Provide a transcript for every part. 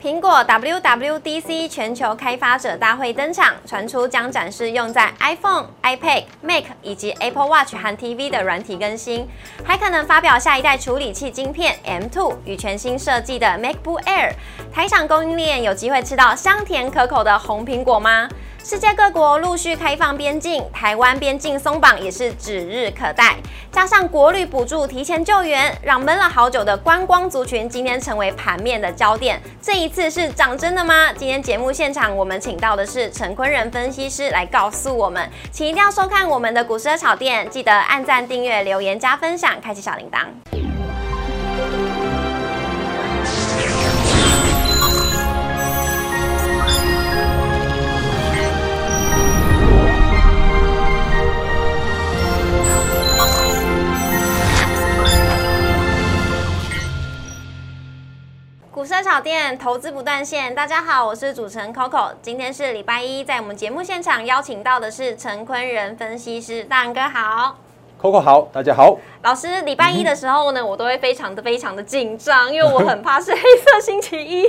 苹果 WWDC 全球开发者大会登场，传出将展示用在 iPhone、iPad、Mac 以及 Apple Watch 和 TV 的软体更新，还可能发表下一代处理器晶片 M2 与全新设计的 MacBook Air。台厂供应链有机会吃到香甜可口的红苹果吗？世界各国陆续开放边境，台湾边境松绑也是指日可待。加上国旅补助提前救援，让闷了好久的观光族群今天成为盘面的焦点。这一次是涨真的吗？今天节目现场我们请到的是陈坤仁分析师来告诉我们，请一定要收看我们的股市的炒店，记得按赞、订阅、留言、加分享，开启小铃铛。股市炒店投资不断线，大家好，我是主持人 Coco，今天是礼拜一，在我们节目现场邀请到的是陈坤仁分析师，大仁哥好，Coco 好，大家好，老师，礼拜一的时候呢，我都会非常的非常的紧张，因为我很怕是黑色星期一。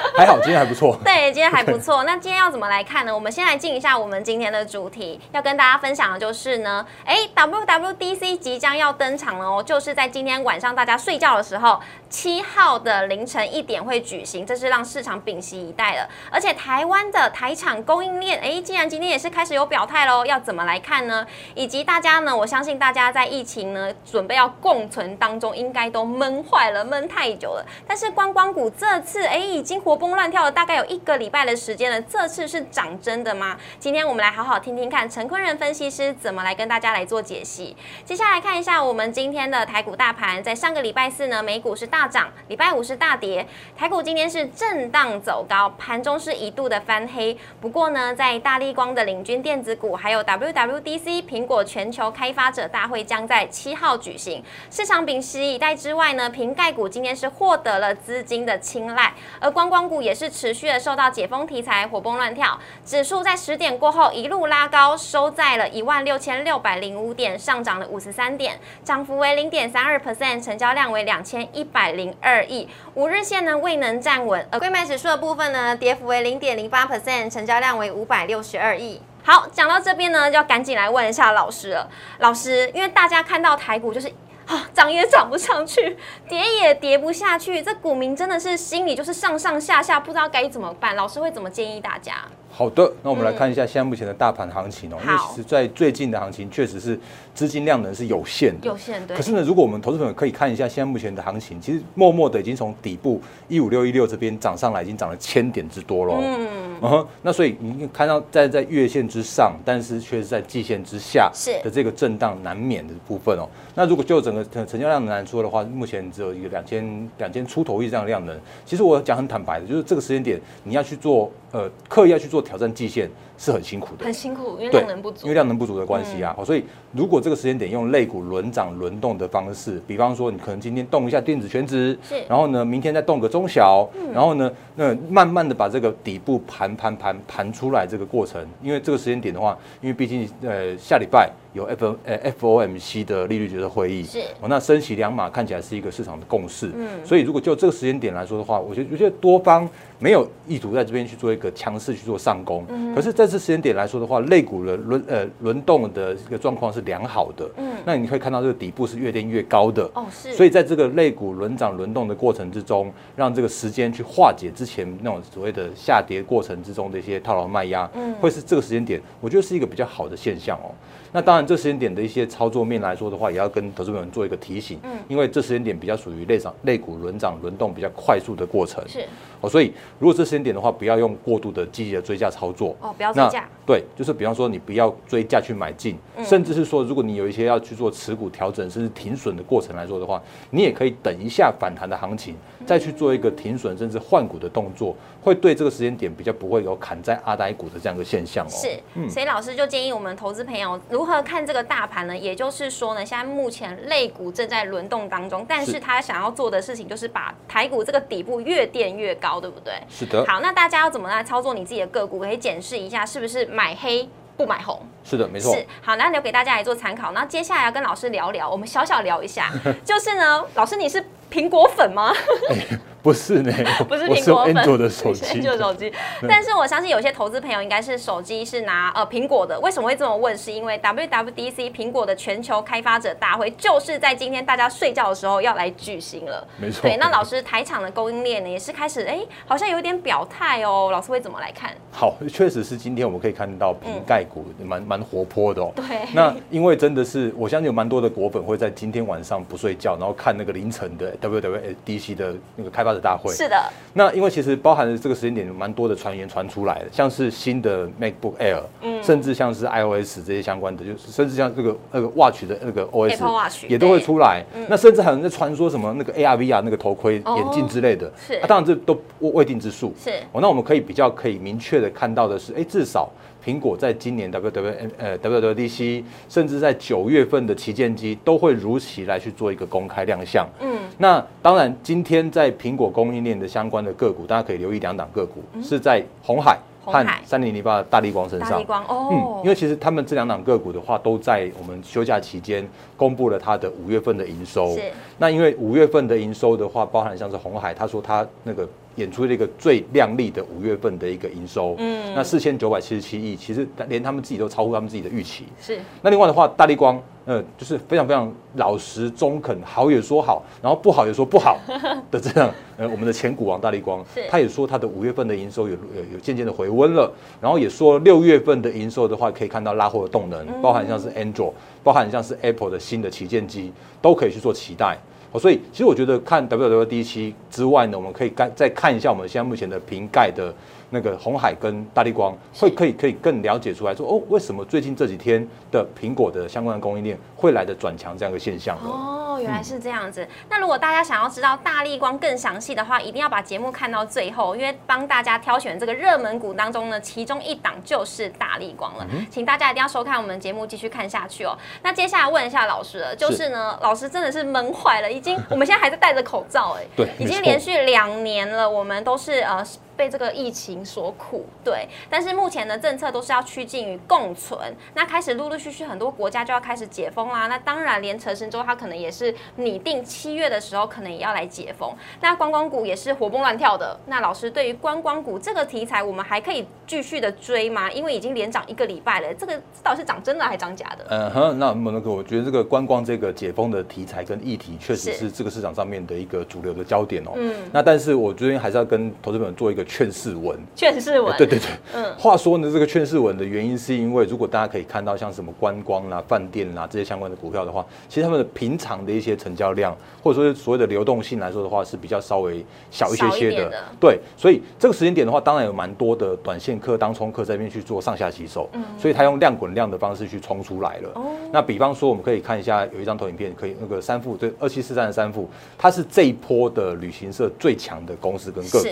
还好，今天还不错。对，今天还不错。那今天要怎么来看呢？我们先来进一下我们今天的主题，要跟大家分享的就是呢，哎，WWDC 即将要登场了哦，就是在今天晚上大家睡觉的时候，七号的凌晨一点会举行，这是让市场屏息以待的。而且台湾的台厂供应链，哎，既然今天也是开始有表态喽，要怎么来看呢？以及大家呢，我相信大家在疫情呢准备要共存当中，应该都闷坏了，闷太久了。但是观光股这次，哎，已经。活蹦乱跳了大概有一个礼拜的时间了，这次是涨真的吗？今天我们来好好听听看陈坤仁分析师怎么来跟大家来做解析。接下来看一下我们今天的台股大盘，在上个礼拜四呢，美股是大涨，礼拜五是大跌，台股今天是震荡走高，盘中是一度的翻黑。不过呢，在大立光的领军电子股，还有 WWDC 苹果全球开发者大会将在七号举行，市场屏息以待之外呢，瓶盖股今天是获得了资金的青睐，而光光。光股也是持续的受到解封题材活蹦乱跳，指数在十点过后一路拉高，收在了一万六千六百零五点，上涨了五十三点，涨幅为零点三二 percent，成交量为两千一百零二亿。五日线呢未能站稳，而贵买指数的部分呢，跌幅为零点零八 percent，成交量为五百六十二亿。好，讲到这边呢，就要赶紧来问一下老师了，老师，因为大家看到台股就是。啊，涨也涨不上去，跌也跌不下去，这股民真的是心里就是上上下下，不知道该怎么办。老师会怎么建议大家？好的，那我们来看一下现在目前的大盘行情哦，因为其实在最近的行情确实是资金量能是有限的，有限对。可是呢，如果我们投资朋友可以看一下现在目前的行情，其实默默的已经从底部一五六一六这边涨上来，已经涨了千点之多喽。嗯嗯。那所以你看到在在月线之上，但是却是在季线之下的这个震荡难免的部分哦。那如果就整个成交量来说的话，目前只有一个两千两千出头亿这样的量能。其实我讲很坦白的，就是这个时间点你要去做呃刻意要去做。挑战季线是很辛苦的，很辛苦，因为量能不足，因为量能不足的关系啊。所以如果这个时间点用类股轮涨轮动的方式，比方说你可能今天动一下电子全值，是，然后呢明天再动个中小，然后呢那慢慢的把这个底部盘盘盘盘出来这个过程，因为这个时间点的话，因为毕竟呃下礼拜有 F 呃 FOMC 的利率决策会议，是，哦那升息两码看起来是一个市场的共识，嗯，所以如果就这个时间点来说的话，我觉得我觉得多方。没有意图在这边去做一个强势去做上攻，嗯可是在这时间点来说的话，类股的轮呃轮动的一个状况是良好的。嗯，那你可以看到这个底部是越垫越高的。哦，是。所以在这个类股轮涨轮动的过程之中，让这个时间去化解之前那种所谓的下跌过程之中的一些套牢卖压，嗯，会是这个时间点，我觉得是一个比较好的现象哦。那当然，这时间点的一些操作面来说的话，也要跟投资们做一个提醒，嗯，因为这时间点比较属于类涨类股轮涨轮动比较快速的过程，是。哦，所以如果这时间点的话，不要用过度的积极的追价操作哦，不要追价。对，就是比方说你不要追价去买进，甚至是说如果你有一些要去做持股调整甚至停损的过程来说的话，你也可以等一下反弹的行情，再去做一个停损甚至换股的动作，会对这个时间点比较不会有砍在阿呆股的这样一个现象哦。是，所以老师就建议我们投资朋友如何看这个大盘呢？也就是说呢，现在目前类股正在轮动当中，但是他想要做的事情就是把台股这个底部越垫越高。高对不对？是的。好，那大家要怎么来操作你自己的个股？可以检视一下是不是买黑不买红？是的，没错。是好，那留给大家来做参考。那接下来要跟老师聊聊，我们小小聊一下，就是呢，老师你是苹果粉吗？不是呢，不是苹果粉，安卓的手机，安卓手机。但是我相信有些投资朋友应该是手机是拿呃苹果的，为什么会这么问？是因为 WWDC 苹果的全球开发者大会就是在今天大家睡觉的时候要来举行了。没错。对，那老师台场的供应链呢也是开始哎，好像有点表态哦。老师会怎么来看？好，确实是今天我们可以看到瓶盖股蛮蛮活泼的哦。对。那因为真的是我相信有蛮多的果粉会在今天晚上不睡觉，然后看那个凌晨的 WWDC 的那个开发者大会。是的。那因为其实包含了这个时间点，蛮多的传言传出来的，像是新的 MacBook Air，嗯，甚至像是 iOS 这些相关的，就是甚至像这个那个 Watch 的那个 OS 也都会出来。那甚至还有人在传说什么那个 AR VR 那个头盔眼镜之类的，是。当然这都未定之数。是。哦，那我们可以比较可以明确的看到的是，哎，至少苹果在今年 WWM 呃 WWDC，甚至在九月份的旗舰机都会如期来去做一个公开亮相。嗯。那当然，今天在苹果供应链的相关的个股，大家可以留意两档个股，是在红海和三零零八大力光身上。大力光哦，嗯，因为其实他们这两档个股的话，都在我们休假期间公布了它的五月份的营收。是。那因为五月份的营收的话，包含像是红海，他说他那个。演出了一个最亮丽的五月份的一个营收，嗯，那四千九百七十七亿，其实连他们自己都超乎他们自己的预期。是。那另外的话，大力光，呃，就是非常非常老实中肯，好也说好，然后不好也说不好 的这样，呃，我们的前股王大力光，他也说他的五月份的营收有有有渐渐的回温了，然后也说六月份的营收的话，可以看到拉货的动能，包含像是 Android，包含像是 Apple 的新的旗舰机，都可以去做期待。哦所以，其实我觉得看 WWDC 之外呢，我们可以看再看一下我们现在目前的瓶盖的。那个红海跟大力光会可以可以更了解出来说哦，为什么最近这几天的苹果的相关的供应链会来的转强这样一个现象哦，原来是这样子。那如果大家想要知道大力光更详细的话，一定要把节目看到最后，因为帮大家挑选这个热门股当中呢，其中一档就是大力光了，请大家一定要收看我们节目继续看下去哦。那接下来问一下老师了，就是呢，老师真的是闷坏了，已经我们现在还在戴着口罩哎，对，已经连续两年了，我们都是呃。被这个疫情所苦，对，但是目前的政策都是要趋近于共存。那开始陆陆续续很多国家就要开始解封啦。那当然，连陈神州它可能也是拟定七月的时候，可能也要来解封。那观光股也是活蹦乱跳的。那老师对于观光股这个题材，我们还可以继续的追吗？因为已经连涨一个礼拜了，这个到底是涨真的还是涨假的？嗯哼，那那个我觉得这个观光这个解封的题材跟议题，确实是这个市场上面的一个主流的焦点哦。嗯，那但是我最近还是要跟投资者做一个劝世文。劝世文，对对对，嗯，话说呢，这个劝世文的原因是因为，如果大家可以看到像什么观光啦、饭店啦这些相关的股票的话，其实他们的平常的一些成交量，或者说所谓的流动性来说的话，是比较稍微小一些些的。对，所以这个时间点的话，当然有蛮多的短线客、当冲客在那边去做上下洗手，嗯，所以他用量滚量的方式去冲出来了。哦，那比方说，我们可以看一下有一张投影片，可以那个三富对二七四三的三富，它是这一波的旅行社最强的公司跟个股。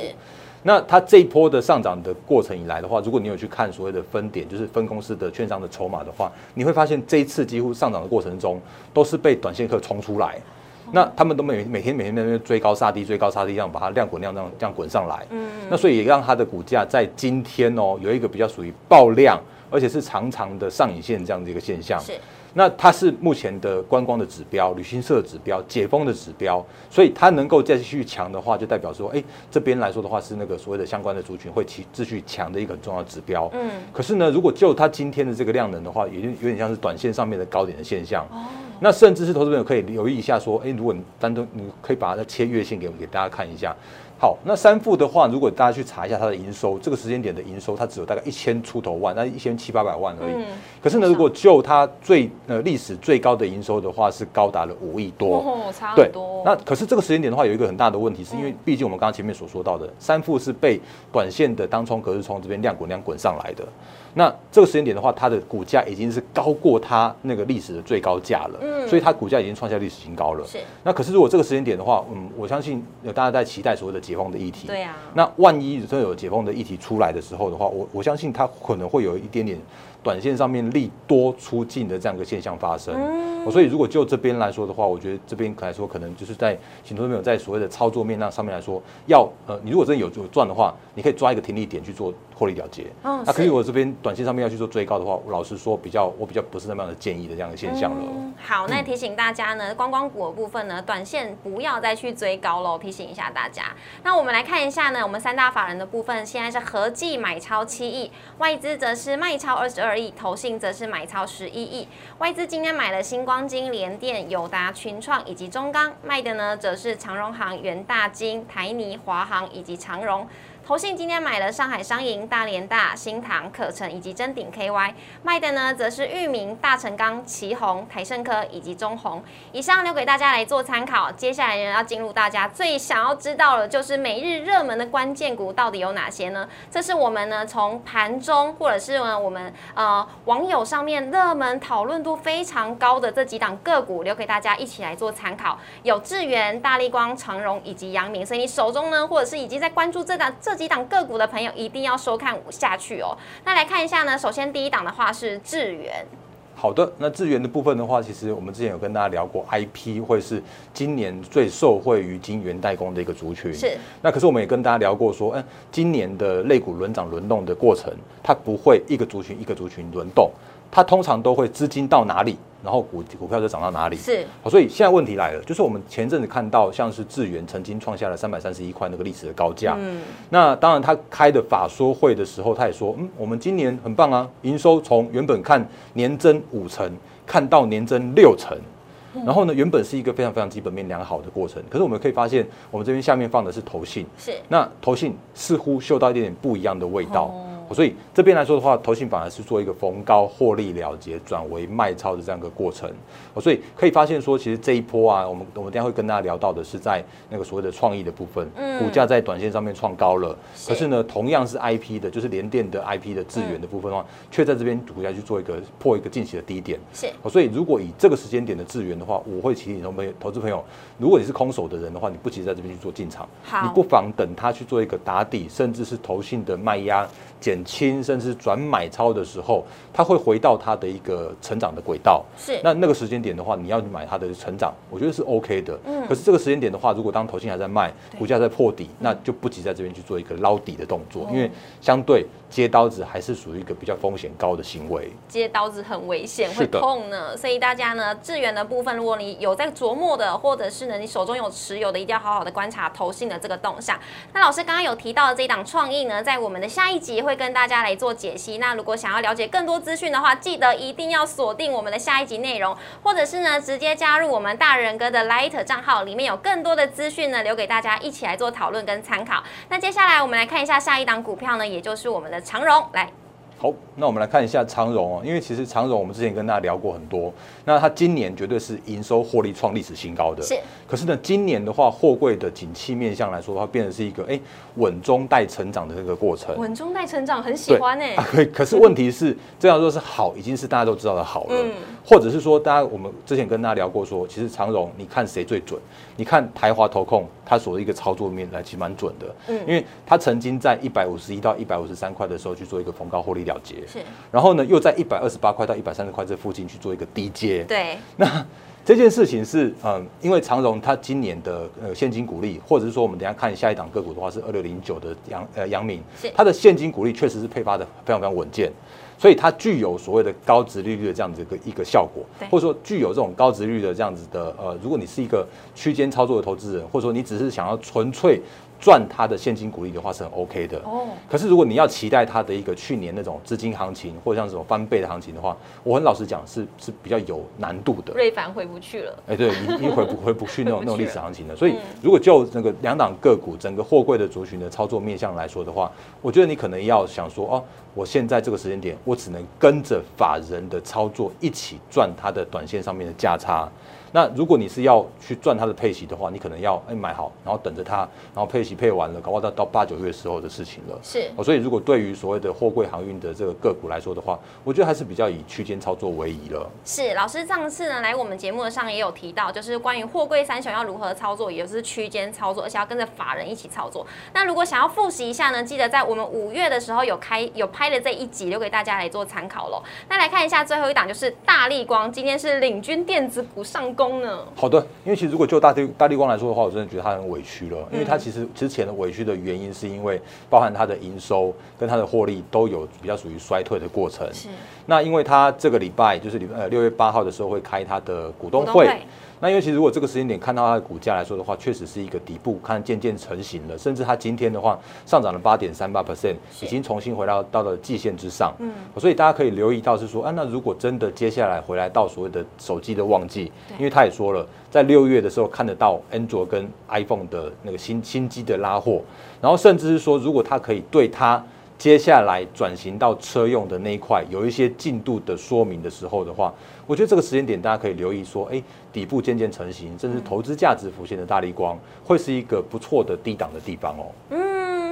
那它这一波的上涨的过程以来的话，如果你有去看所谓的分点，就是分公司的券商的筹码的话，你会发现这一次几乎上涨的过程中，都是被短线客冲出来。那他们都每每天每天在那边追高杀低，追高杀低，这样把它量滚量这样这样滚上来。嗯。那所以也让它的股价在今天哦，有一个比较属于爆量，而且是长长的上影线这样的一个现象。是。那它是目前的观光的指标、旅行社的指标、解封的指标，所以它能够再继续强的话，就代表说，哎，这边来说的话是那个所谓的相关的族群会继继续强的一个很重要指标。嗯。可是呢，如果就它今天的这个量能的话，也就有点像是短线上面的高点的现象。哦。那甚至是投资朋友可以留意一下，说，哎，如果你单独你可以把它切月线给给大家看一下。好，那三富的话，如果大家去查一下它的营收，这个时间点的营收，它只有大概一千出头万，那一千七八百万而已。嗯。可是呢，如果就它最呃历史最高的营收的话，是高达了五亿多。哦，差很多。那可是这个时间点的话，有一个很大的问题，是因为毕竟我们刚刚前面所说到的，三富是被短线的当冲隔日冲这边量滚量滚上来的。那这个时间点的话，它的股价已经是高过它那个历史的最高价了，嗯，所以它股价已经创下历史新高了。是。那可是如果这个时间点的话，嗯，我相信有大家在期待所谓的解封的议题。对呀。那万一真的有解封的议题出来的时候的话，我我相信它可能会有一点点短线上面利多出尽的这样一个现象发生。嗯。所以如果就这边来说的话，我觉得这边来说可能就是在请投资朋友在所谓的操作面那上面来说，要呃，你如果真的有有赚的话，你可以抓一个停利点去做获利了结。嗯，那可以我这边短线上面要去做追高的话，老实说比较我比较不是那么样的建议的这样的现象了。好，那提醒大家呢，观光股的部分呢，短线不要再去追高喽，提醒一下大家。那我们来看一下呢，我们三大法人的部分现在是合计买超七亿，外资则是卖超二十二亿，投信则是买超十一亿。外资今天买了星光金、联电、友达、群创以及中钢，卖的呢则是长荣行、元大金、台泥、华航以及长荣。投信今天买了上海商银、大连大、新唐、可成以及真鼎 KY，卖的呢则是裕民、大成钢、旗宏、台盛科以及中宏。以上留给大家来做参考。接下来呢要进入大家最想要知道的，就是每日热门的关键股到底有哪些呢？这是我们呢从盘中或者是呢我们呃网友上面热门讨论度非常高的这几档个股，留给大家一起来做参考。有智源、大力光、长荣以及阳明，所以你手中呢或者是已经在关注这档这。几档个股的朋友一定要收看下去哦。那来看一下呢，首先第一档的话是智源。好的，那智源的部分的话，其实我们之前有跟大家聊过，IP 会是今年最受惠于晶圆代工的一个族群。是。那可是我们也跟大家聊过说，嗯，今年的类股轮涨轮动的过程，它不会一个族群一个族群轮动，它通常都会资金到哪里？然后股股票就涨到哪里？是，好所以现在问题来了，就是我们前阵子看到像是智源曾经创下了三百三十一块那个历史的高价。嗯，那当然他开的法说会的时候，他也说，嗯，我们今年很棒啊，营收从原本看年增五成，看到年增六成。然后呢，原本是一个非常非常基本面良好的过程，可是我们可以发现，我们这边下面放的是投信，是，那投信似乎嗅到一点点不一样的味道。所以这边来说的话，投信反而是做一个逢高获利了结，转为卖超的这样一个过程。哦所以可以发现说，其实这一波啊，我们我们等下会跟大家聊到的是在那个所谓的创意的部分，股价在短线上面创高了。可是呢，同样是 IP 的，就是联电的 IP 的资源的部分的话，却在这边股价去做一个破一个近期的低点。是。所以如果以这个时间点的资源的话，我会提醒投朋友、投资朋友，如果你是空手的人的话，你不急在这边去做进场，你不妨等它去做一个打底，甚至是投信的卖压。减轻甚至转买超的时候，它会回到它的一个成长的轨道。是，那那个时间点的话，你要买它的成长，我觉得是 OK 的。嗯。可是这个时间点的话，如果当头信还在卖，股价在破底，那就不急在这边去做一个捞底的动作，因为相对接刀子还是属于一个比较风险高的行为。接刀子很危险，会痛呢。所以大家呢，资源的部分，如果你有在琢磨的，或者是呢你手中有持有的，一定要好好的观察投信的这个动向。那老师刚刚有提到的这一档创意呢，在我们的下一集会。跟大家来做解析。那如果想要了解更多资讯的话，记得一定要锁定我们的下一集内容，或者是呢直接加入我们大人哥的 Light 账号，里面有更多的资讯呢，留给大家一起来做讨论跟参考。那接下来我们来看一下下一档股票呢，也就是我们的长荣来。好，那我们来看一下长荣哦，因为其实长荣我们之前跟大家聊过很多，那它今年绝对是营收获利创历史新高的。是。可是呢，今年的话，货柜的景气面向来说的话，变成是一个哎稳中带成长的这个过程。稳中带成长，很喜欢哎。可可是问题是，这样说是好，已经是大家都知道的好了。嗯。或者是说，大家我们之前跟大家聊过，说其实长荣，你看谁最准？你看台华投控，它所的一个操作面来其实蛮准的。嗯。因为它曾经在一百五十一到一百五十三块的时候去做一个逢高获利了结。是。然后呢，又在一百二十八块到一百三十块这附近去做一个低阶。对。那这件事情是，嗯，因为长荣它今年的呃现金股利，或者是说我们等下看下一档个股的话，是二六零九的阳呃阳明，它的现金股利确实是配发的非常非常稳健。所以它具有所谓的高值利率的这样子一个一个效果，或者说具有这种高值率的这样子的呃，如果你是一个区间操作的投资人，或者说你只是想要纯粹赚它的现金股利的话，是很 OK 的。哦。可是如果你要期待它的一个去年那种资金行情，或者像这种翻倍的行情的话，我很老实讲是是比较有难度的。瑞凡回不去了。哎，对，你你回不 回不去那种那种历史行情的。所以如果就那个两档个股整个货柜的族群的操作面向来说的话，我觉得你可能要想说哦。我现在这个时间点，我只能跟着法人的操作一起赚它的短线上面的价差。那如果你是要去赚它的配息的话，你可能要哎买好，然后等着它，然后配息配完了，搞不好到到八九月时候的事情了。是，哦所以如果对于所谓的货柜航运的这个个股来说的话，我觉得还是比较以区间操作为宜了。是，老师上次呢来我们节目上也有提到，就是关于货柜三雄要如何操作，也就是区间操作，而且要跟着法人一起操作。那如果想要复习一下呢，记得在我们五月的时候有开有拍的这一集，留给大家来做参考喽。那来看一下最后一档，就是大力光，今天是领军电子股上攻呢。好的，因为其实如果就大地大力光来说的话，我真的觉得他很委屈了，因为他其实之前的委屈的原因是因为包含他的营收跟他的获利都有比较属于衰退的过程。是。那因为他这个礼拜就是礼呃六月八号的时候会开他的股东会。那因为其实如果这个时间点看到它的股价来说的话，确实是一个底部看渐渐成型了，甚至它今天的话上涨了八点三八 percent，已经重新回到到了季线之上。嗯，所以大家可以留意到是说，啊，那如果真的接下来回来到所谓的手机的旺季，因为他也说了，在六月的时候看得到安卓跟 iPhone 的那个新新机的拉货，然后甚至是说，如果它可以对它。接下来转型到车用的那一块有一些进度的说明的时候的话，我觉得这个时间点大家可以留意说，哎，底部渐渐成型，甚至投资价值浮现的大力光，会是一个不错的低档的地方哦。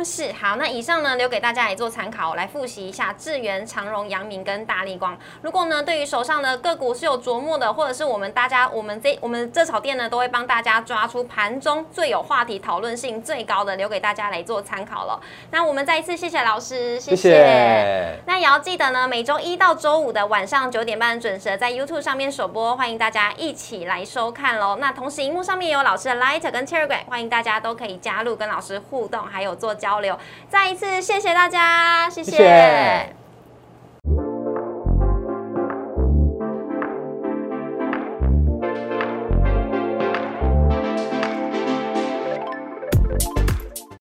嗯。是好，那以上呢留给大家来做参考，来复习一下智源、长荣、阳明跟大力光。如果呢对于手上的个股是有琢磨的，或者是我们大家我们这我们这草店呢都会帮大家抓出盘中最有话题讨论性最高的，留给大家来做参考了。那我们再一次谢谢老师，谢谢。那也要记得呢，每周一到周五的晚上九点半准时在 YouTube 上面首播，欢迎大家一起来收看喽。那同时荧幕上面也有老师的 Light 跟 Telegram，欢迎大家都可以加入跟老师互动，还有做交。交流，再一次谢谢大家，谢谢。